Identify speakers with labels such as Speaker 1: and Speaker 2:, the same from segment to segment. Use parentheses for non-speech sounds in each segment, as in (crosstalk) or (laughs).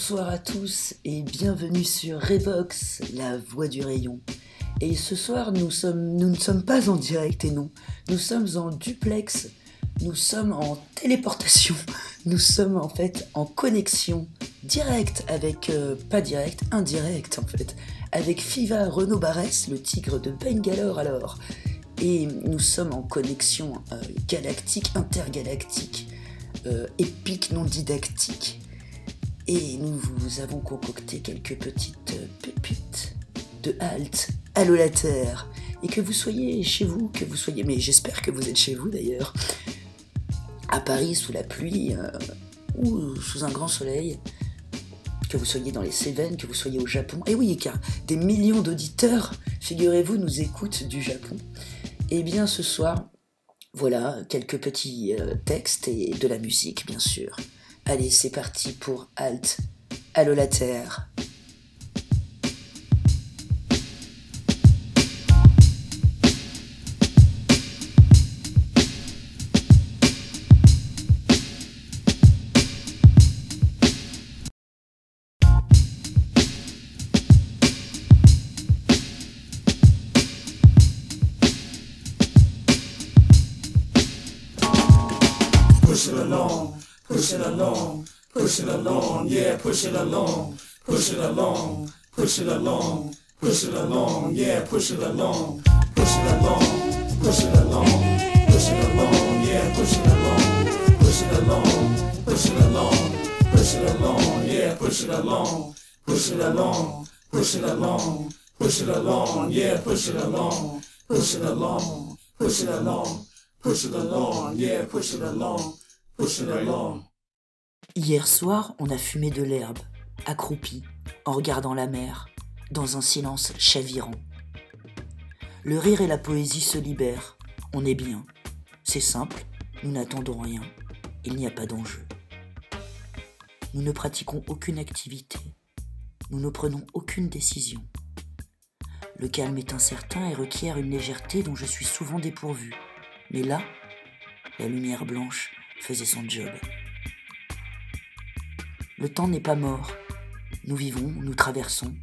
Speaker 1: Bonsoir à tous et bienvenue sur Revox, la voix du rayon. Et ce soir, nous, ne sommes pas en direct et non, nous sommes en duplex, nous sommes en téléportation, (laughs) nous sommes en fait en connexion directe avec, euh, pas direct, indirect en fait, avec Fiva Renaud Barès, le tigre de Bangalore alors. Et nous sommes en connexion euh, galactique, intergalactique, euh, épique, non didactique. Et nous vous avons concocté quelques petites pépites de halte. Allô la Terre Et que vous soyez chez vous, que vous soyez... Mais j'espère que vous êtes chez vous d'ailleurs. À Paris, sous la pluie, euh, ou sous un grand soleil. Que vous soyez dans les Cévennes, que vous soyez au Japon. Et oui, car des millions d'auditeurs, figurez-vous, nous écoutent du Japon. Et bien ce soir, voilà, quelques petits euh, textes et de la musique, bien sûr. Allez, c'est parti pour Alt. Allô la Terre.
Speaker 2: Push it along, push it along, yeah, push it along, push it along, push it along, push it along, yeah, push it along, push it along, push it along, push it along, yeah, push it along, push it along, push it along, push it along, yeah, push it along, push it along, push it along, push it along, yeah, push it along, push it along, push it along, push it along, yeah, push it along.
Speaker 1: Hier soir, on a fumé de l'herbe, accroupi, en regardant la mer, dans un silence chavirant. Le rire et la poésie se libèrent, on est bien. C'est simple, nous n'attendons rien, il n'y a pas d'enjeu. Nous ne pratiquons aucune activité, nous ne prenons aucune décision. Le calme est incertain et requiert une légèreté dont je suis souvent dépourvu. Mais là, la lumière blanche faisait son job. Le temps n'est pas mort. Nous vivons, nous traversons,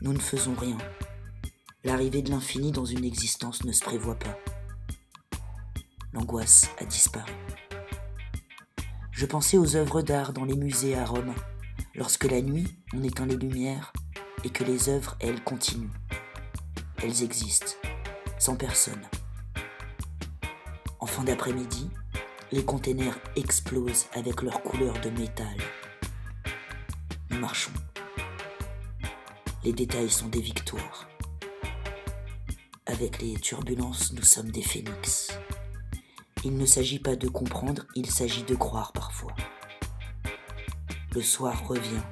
Speaker 1: nous ne faisons rien. L'arrivée de l'infini dans une existence ne se prévoit pas. L'angoisse a disparu. Je pensais aux œuvres d'art dans les musées à Rome, lorsque la nuit, on éteint les lumières et que les œuvres, elles, continuent. Elles existent, sans personne. En fin d'après-midi, les containers explosent avec leurs couleurs de métal. Nous marchons. Les détails sont des victoires. Avec les turbulences, nous sommes des phénix. Il ne s'agit pas de comprendre, il s'agit de croire parfois. Le soir revient.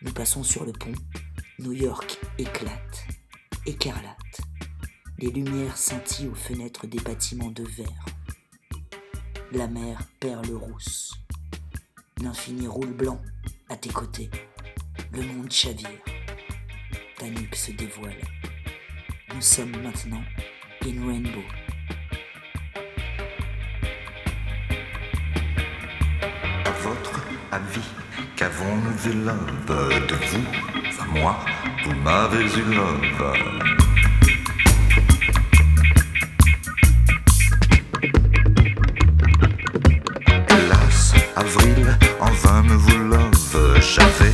Speaker 1: Nous passons sur le pont. New York éclate, écarlate. Les lumières scintillent aux fenêtres des bâtiments de verre. La mer perle rousse. L'infini roule blanc à tes côtés. Le monde chavire. Ta nuque se dévoile. Nous sommes maintenant in Rainbow.
Speaker 3: À votre avis, qu'avons-nous eu love de vous? À moi Vous m'avez eu love. Avril, en vain me vous love. J'avais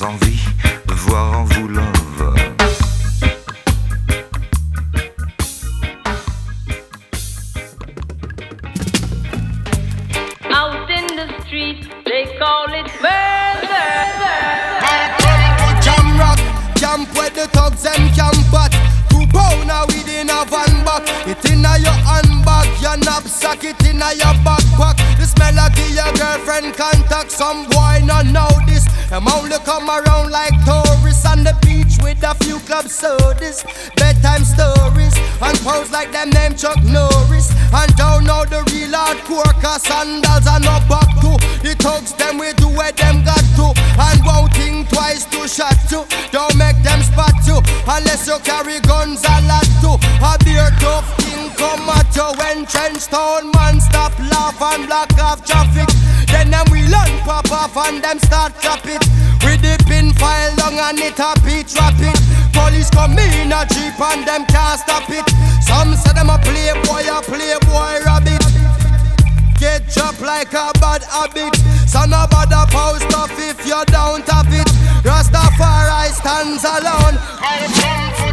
Speaker 3: envie de voir en vous love.
Speaker 4: Out in the street, they call it murder.
Speaker 5: Jam rock, camp where the thugs and camp at. Two pounder within a van back. It inna your handbag, your knapsack, it inna your backpack. The smell of your girlfriend contact. Some boy not know this. Them only come around like tourists on the beach with a few club sodas, bedtime stories, and pose like them name Chuck Norris. And don't know the real hardcore, cause sandals are not back to. Thugs them we do where them got to, and won't think twice to shot to. Don't make them spot you, unless you carry guns a trench town man stop laugh and block off traffic. Then them we learn pop off and them start clap it. With the pin file long and it a beat rapid. Police come in a jeep and them can't stop it. Some say them a playboy, a playboy rabbit. Get dropped like a bad habit. So no bother post off if you don't have it. Rastafari stands alone.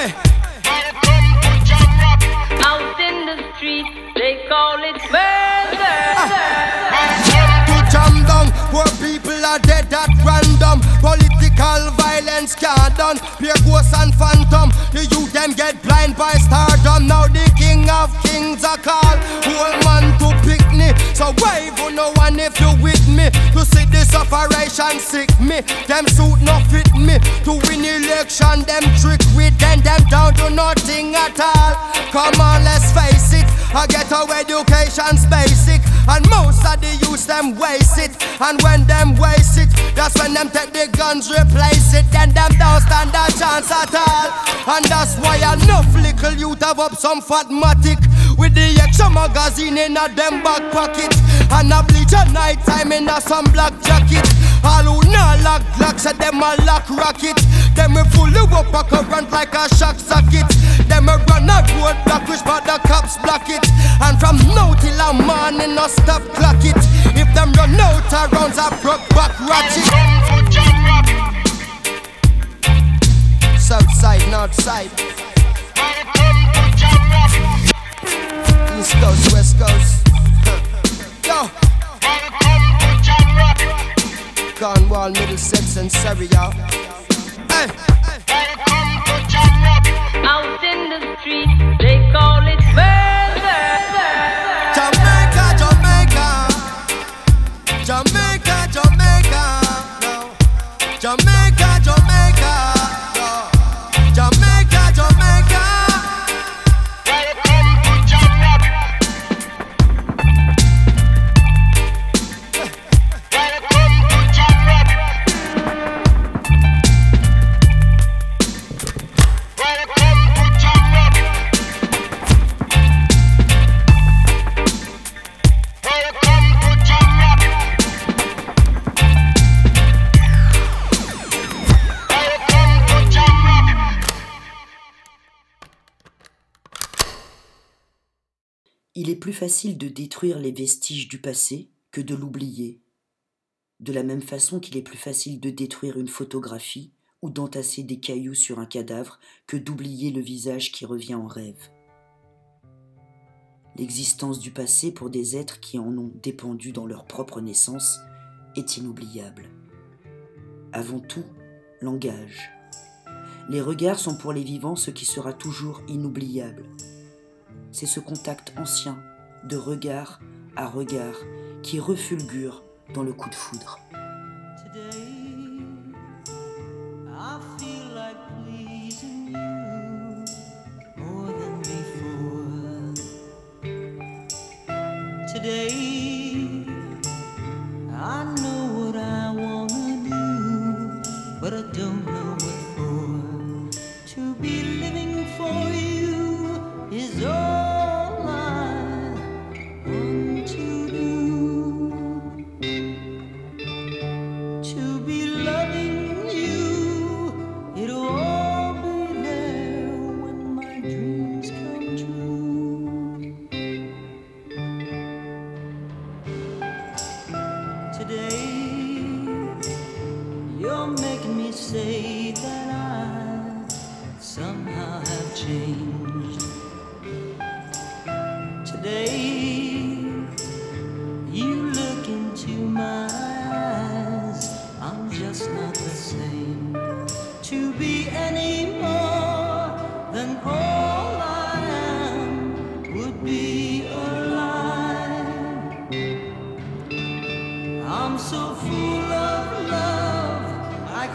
Speaker 5: Hey.
Speaker 4: Out in the street, they call it murder.
Speaker 5: to jam down. Poor people are dead at random. Political violence can't done. Pure ghosts and phantom. The youth them get blind by stardom. Now the king of kings are called. Whole man to pick me. So wave no one if you with me operation sick me. Them suit no fit me. To win election them trick with Then them down to nothing at all. Come on let's face it. I get our education's basic. And most of the youth them waste it. And when them waste it That's when them take the guns replace it. Then them don't stand a chance at all. And that's why enough little youth have up some fatmatic. With the extra magazine in a them back pocket. And a bleach at night time in a some black jacket All who not lock glocks at them a lock rocket. Them we full up a current like a shock socket. Them a run a road block which but the cops block it. And from now till a morning no stop clock it. If them run out of rounds I broke back ratchet. South side, north side East coast, west coast Cornwall, Middlesex and Surrey, y'all Hey!
Speaker 4: Out in the street,
Speaker 1: plus facile de détruire les vestiges du passé que de l'oublier. De la même façon qu'il est plus facile de détruire une photographie ou d'entasser des cailloux sur un cadavre que d'oublier le visage qui revient en rêve. L'existence du passé pour des êtres qui en ont dépendu dans leur propre naissance est inoubliable. Avant tout, langage. Les regards sont pour les vivants ce qui sera toujours inoubliable. C'est ce contact ancien, de regard à regard, qui refulgure dans le coup de foudre.